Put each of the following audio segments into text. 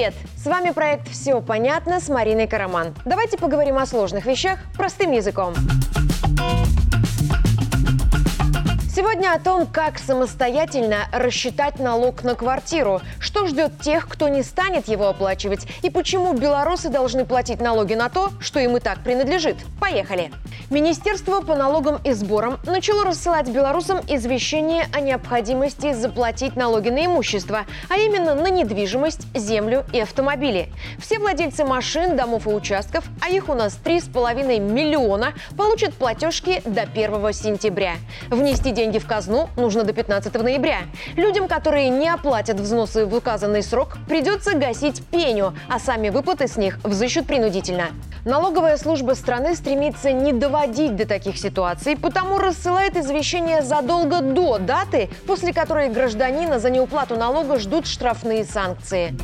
Привет! С вами проект «Все понятно» с Мариной Караман. Давайте поговорим о сложных вещах простым языком. Сегодня о том, как самостоятельно рассчитать налог на квартиру, что ждет тех, кто не станет его оплачивать, и почему белорусы должны платить налоги на то, что им и так принадлежит. Поехали! Министерство по налогам и сборам начало рассылать белорусам извещение о необходимости заплатить налоги на имущество, а именно на недвижимость, землю и автомобили. Все владельцы машин, домов и участков, а их у нас 3,5 миллиона, получат платежки до 1 сентября. Внести деньги в казну нужно до 15 ноября. Людям, которые не оплатят взносы в указанный срок, придется гасить пеню, а сами выплаты с них взыщут принудительно. Налоговая служба страны стремится не доводить до таких ситуаций, потому рассылает извещение задолго до даты, после которой гражданина за неуплату налога ждут штрафные санкции.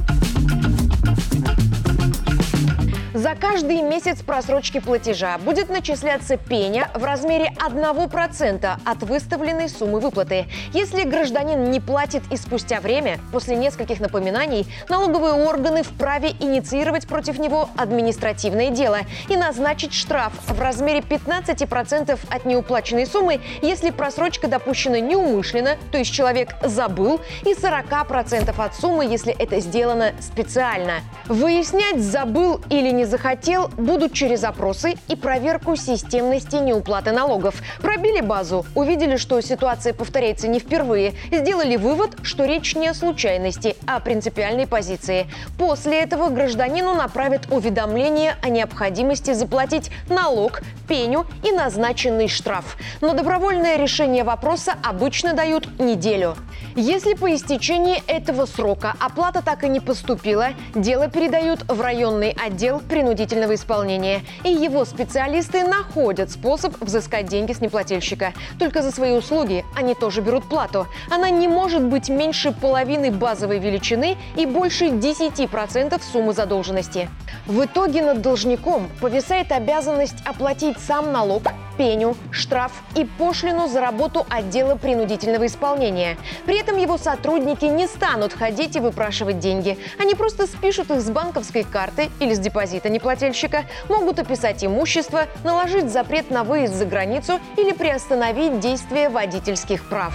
За каждый месяц просрочки платежа будет начисляться пеня в размере 1% от выставленной суммы выплаты. Если гражданин не платит и спустя время, после нескольких напоминаний, налоговые органы вправе инициировать против него административное дело и назначить штраф в размере 15% от неуплаченной суммы, если просрочка допущена неумышленно, то есть человек забыл, и 40% от суммы, если это сделано специально. Выяснять, забыл или не захотел, будут через опросы и проверку системности неуплаты налогов. Пробили базу, увидели, что ситуация повторяется не впервые, сделали вывод, что речь не о случайности, а о принципиальной позиции. После этого гражданину направят уведомление о необходимости заплатить налог, пеню и назначенный штраф. Но добровольное решение вопроса обычно дают неделю. Если по истечении этого срока оплата так и не поступила, дело передают в районный отдел принудительного исполнения. И его специалисты находят способ взыскать деньги с неплательщика. Только за свои услуги они тоже берут плату. Она не может быть меньше половины базовой величины и больше 10% суммы задолженности. В итоге над должником повисает обязанность оплатить сам налог, пеню, штраф и пошлину за работу отдела принудительного исполнения. При этом его сотрудники не станут ходить и выпрашивать деньги. Они просто спишут их с банковской карты или с депозита неплательщика, могут описать имущество, наложить запрет на выезд за границу или приостановить действие водительских прав.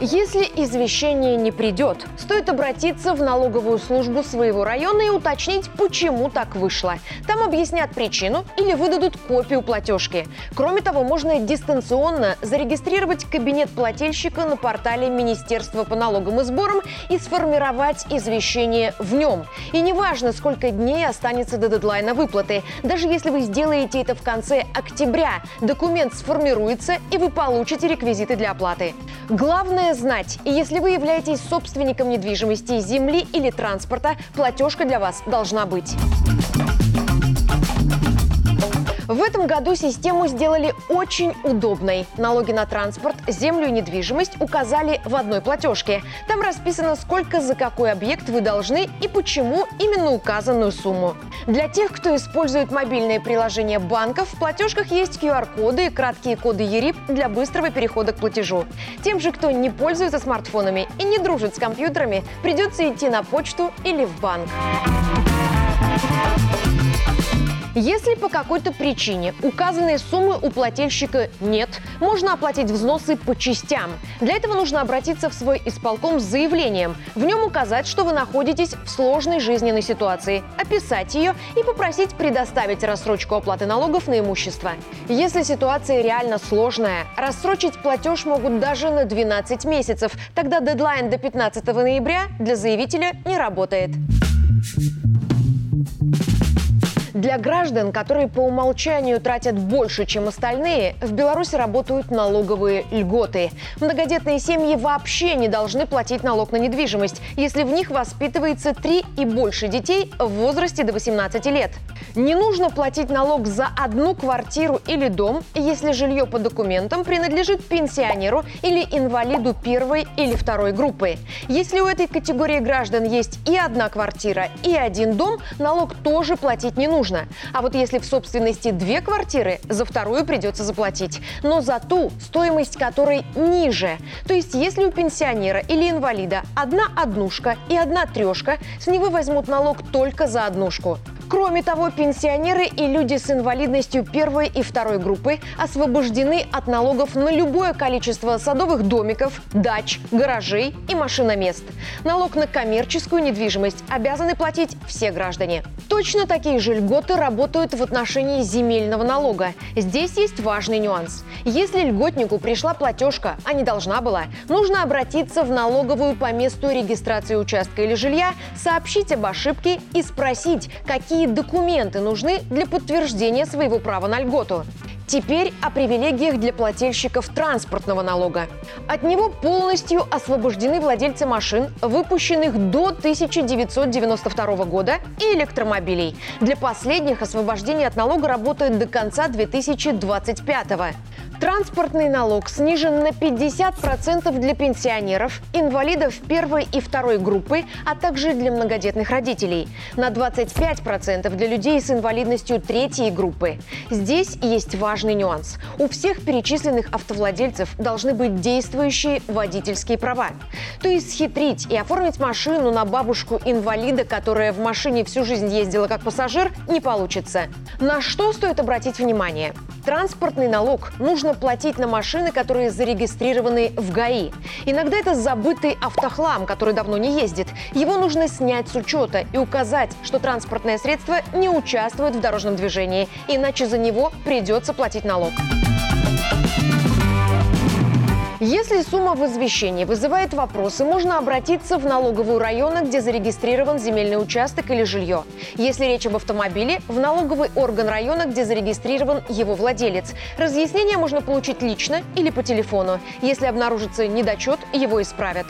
Если извещение не придет, стоит обратиться в налоговую службу своего района и уточнить, почему так вышло. Там объяснят причину или выдадут копию платежки. Кроме того, можно дистанционно зарегистрировать кабинет плательщика на портале Министерства по налогам и сборам и сформировать извещение в нем. И неважно, сколько дней останется до дедлайна выплаты. Даже если вы сделаете это в конце октября, документ сформируется и вы получите реквизиты для оплаты. Главное Главное знать, и если вы являетесь собственником недвижимости, земли или транспорта, платежка для вас должна быть. В этом году систему сделали очень удобной. Налоги на транспорт, землю и недвижимость указали в одной платежке. Там расписано, сколько за какой объект вы должны и почему именно указанную сумму. Для тех, кто использует мобильные приложения банков, в платежках есть QR-коды и краткие коды ЕРИП для быстрого перехода к платежу. Тем же, кто не пользуется смартфонами и не дружит с компьютерами, придется идти на почту или в банк. Если по какой-то причине указанной суммы у плательщика нет, можно оплатить взносы по частям. Для этого нужно обратиться в свой исполком с заявлением. В нем указать, что вы находитесь в сложной жизненной ситуации, описать ее и попросить предоставить рассрочку оплаты налогов на имущество. Если ситуация реально сложная, рассрочить платеж могут даже на 12 месяцев. Тогда дедлайн до 15 ноября для заявителя не работает. Для граждан, которые по умолчанию тратят больше, чем остальные, в Беларуси работают налоговые льготы. Многодетные семьи вообще не должны платить налог на недвижимость, если в них воспитывается три и больше детей в возрасте до 18 лет. Не нужно платить налог за одну квартиру или дом, если жилье по документам принадлежит пенсионеру или инвалиду первой или второй группы. Если у этой категории граждан есть и одна квартира, и один дом, налог тоже платить не нужно нужно. А вот если в собственности две квартиры, за вторую придется заплатить. Но за ту, стоимость которой ниже. То есть если у пенсионера или инвалида одна однушка и одна трешка, с него возьмут налог только за однушку. Кроме того, пенсионеры и люди с инвалидностью первой и второй группы освобождены от налогов на любое количество садовых домиков, дач, гаражей и машиномест. Налог на коммерческую недвижимость обязаны платить все граждане. Точно такие же льготы работают в отношении земельного налога. Здесь есть важный нюанс. Если льготнику пришла платежка, а не должна была, нужно обратиться в налоговую по месту регистрации участка или жилья, сообщить об ошибке и спросить, какие какие документы нужны для подтверждения своего права на льготу. Теперь о привилегиях для плательщиков транспортного налога. От него полностью освобождены владельцы машин, выпущенных до 1992 года, и электромобилей. Для последних освобождение от налога работает до конца 2025 года. Транспортный налог снижен на 50% для пенсионеров, инвалидов первой и второй группы, а также для многодетных родителей. На 25% для людей с инвалидностью третьей группы. Здесь есть важный нюанс. У всех перечисленных автовладельцев должны быть действующие водительские права. То есть схитрить и оформить машину на бабушку-инвалида, которая в машине всю жизнь ездила как пассажир, не получится. На что стоит обратить внимание? Транспортный налог нужно платить на машины, которые зарегистрированы в ГАИ. Иногда это забытый автохлам, который давно не ездит. Его нужно снять с учета и указать, что транспортное средство не участвует в дорожном движении, иначе за него придется платить налог. Если сумма в извещении вызывает вопросы, можно обратиться в налоговую района, где зарегистрирован земельный участок или жилье. Если речь об автомобиле, в налоговый орган района, где зарегистрирован его владелец. Разъяснение можно получить лично или по телефону. Если обнаружится недочет, его исправят.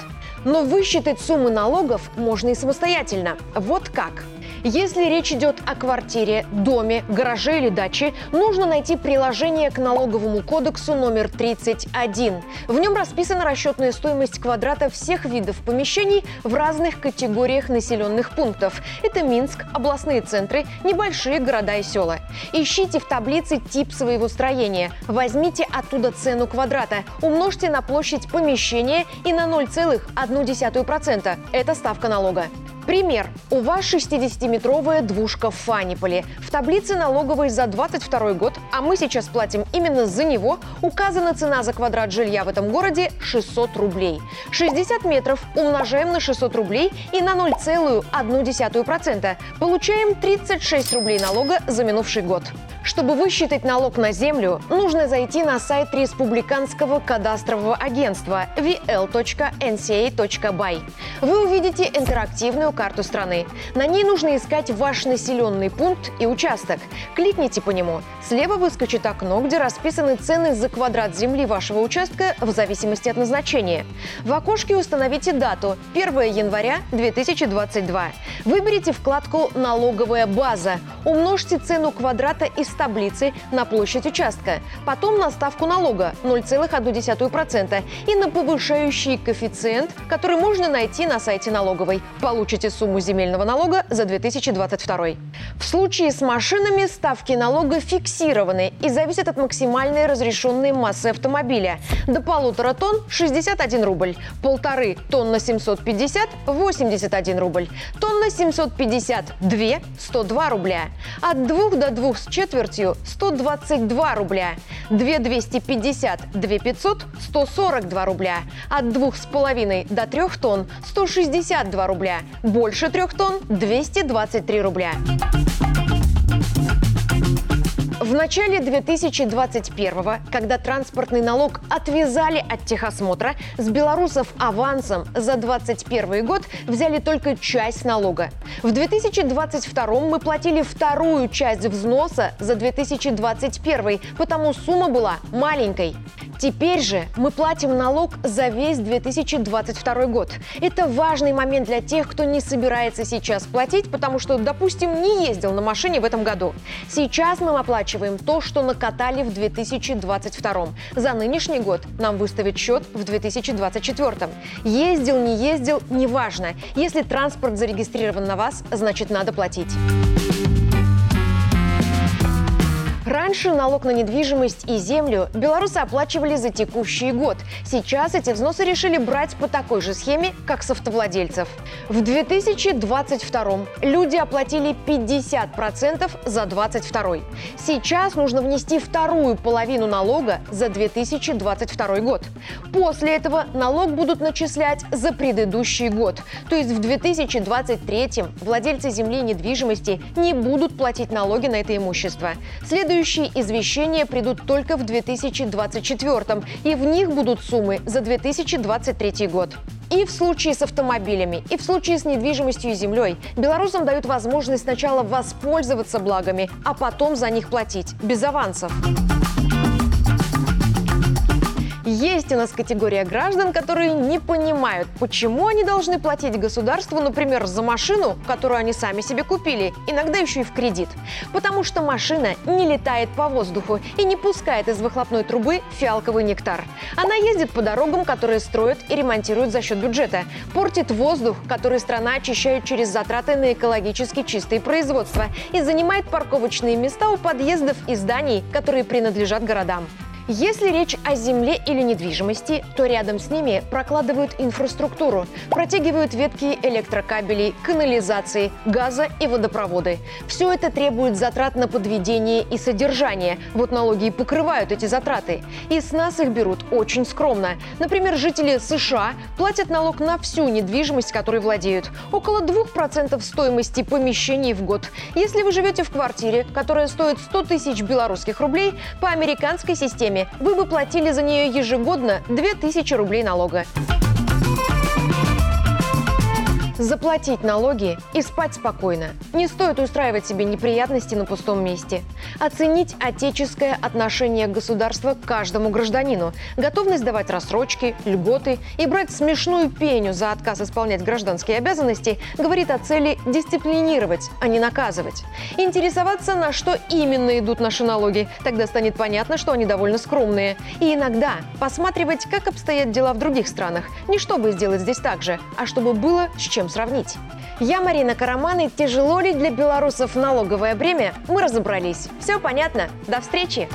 Но высчитать суммы налогов можно и самостоятельно. Вот как. Если речь идет о квартире, доме, гараже или даче, нужно найти приложение к налоговому кодексу номер 31. В нем расписана расчетная стоимость квадрата всех видов помещений в разных категориях населенных пунктов. Это Минск, областные центры, небольшие города и села. Ищите в таблице тип своего строения. Возьмите оттуда цену квадрата, умножьте на площадь помещения и на 0,1%. Это ставка налога. Пример. У вас 60-метровая двушка в Фаниполе. В таблице налоговой за 22 год, а мы сейчас платим именно за него, указана цена за квадрат жилья в этом городе 600 рублей. 60 метров умножаем на 600 рублей и на 0,1%. Получаем 36 рублей налога за минувший год. Чтобы высчитать налог на землю, нужно зайти на сайт Республиканского кадастрового агентства vl.nca.by. Вы увидите интерактивную карту страны. На ней нужно искать ваш населенный пункт и участок. Кликните по нему. Слева выскочит окно, где расписаны цены за квадрат земли вашего участка в зависимости от назначения. В окошке установите дату – 1 января 2022. Выберите вкладку «Налоговая база». Умножьте цену квадрата из таблицы на площадь участка, потом на ставку налога 0,1% и на повышающий коэффициент, который можно найти на сайте налоговой. Получите сумму земельного налога за 2022. В случае с машинами ставки налога фиксированы и зависят от максимальной разрешенной массы автомобиля. До полутора тонн – 61 рубль, полторы тонна 750 – 81 рубль, тонна 752 – 102 рубля, от двух до двух с четвертью четвертью 122 рубля. 2 250, 2 500 142 рубля. От двух с половиной до трех тонн 162 рубля. Больше трех тонн 223 рубля. В начале 2021 когда транспортный налог отвязали от техосмотра, с белорусов авансом за 2021 год взяли только часть налога. В 2022 мы платили вторую часть взноса за 2021, потому сумма была маленькой. Теперь же мы платим налог за весь 2022 год. Это важный момент для тех, кто не собирается сейчас платить, потому что, допустим, не ездил на машине в этом году. Сейчас мы оплачиваем то, что накатали в 2022. За нынешний год нам выставят счет в 2024. Ездил, не ездил, неважно. Если транспорт зарегистрирован на вас, значит надо платить. Раньше налог на недвижимость и землю белорусы оплачивали за текущий год. Сейчас эти взносы решили брать по такой же схеме, как с автовладельцев. В 2022 люди оплатили 50% за 2022. Сейчас нужно внести вторую половину налога за 2022 год. После этого налог будут начислять за предыдущий год. То есть в 2023 владельцы земли и недвижимости не будут платить налоги на это имущество. Следующие извещения придут только в 2024 и в них будут суммы за 2023 год. И в случае с автомобилями, и в случае с недвижимостью и землей белорусам дают возможность сначала воспользоваться благами, а потом за них платить без авансов. Есть у нас категория граждан, которые не понимают, почему они должны платить государству, например, за машину, которую они сами себе купили, иногда еще и в кредит. Потому что машина не летает по воздуху и не пускает из выхлопной трубы фиалковый нектар. Она ездит по дорогам, которые строят и ремонтируют за счет бюджета, портит воздух, который страна очищает через затраты на экологически чистые производства и занимает парковочные места у подъездов и зданий, которые принадлежат городам. Если речь о земле или недвижимости, то рядом с ними прокладывают инфраструктуру, протягивают ветки электрокабелей, канализации, газа и водопроводы. Все это требует затрат на подведение и содержание. Вот налоги и покрывают эти затраты. И с нас их берут очень скромно. Например, жители США платят налог на всю недвижимость, которой владеют. Около 2% стоимости помещений в год. Если вы живете в квартире, которая стоит 100 тысяч белорусских рублей, по американской системе вы бы платили за нее ежегодно 2000 рублей налога. Заплатить налоги и спать спокойно. Не стоит устраивать себе неприятности на пустом месте. Оценить отеческое отношение государства к каждому гражданину, готовность давать рассрочки, льготы и брать смешную пеню за отказ исполнять гражданские обязанности говорит о цели дисциплинировать, а не наказывать. Интересоваться, на что именно идут наши налоги, тогда станет понятно, что они довольно скромные. И иногда посматривать, как обстоят дела в других странах, не чтобы сделать здесь так же, а чтобы было с чем сравнить. Я Марина Караман, и тяжело ли для белорусов налоговое бремя, мы разобрались. Все понятно. До встречи!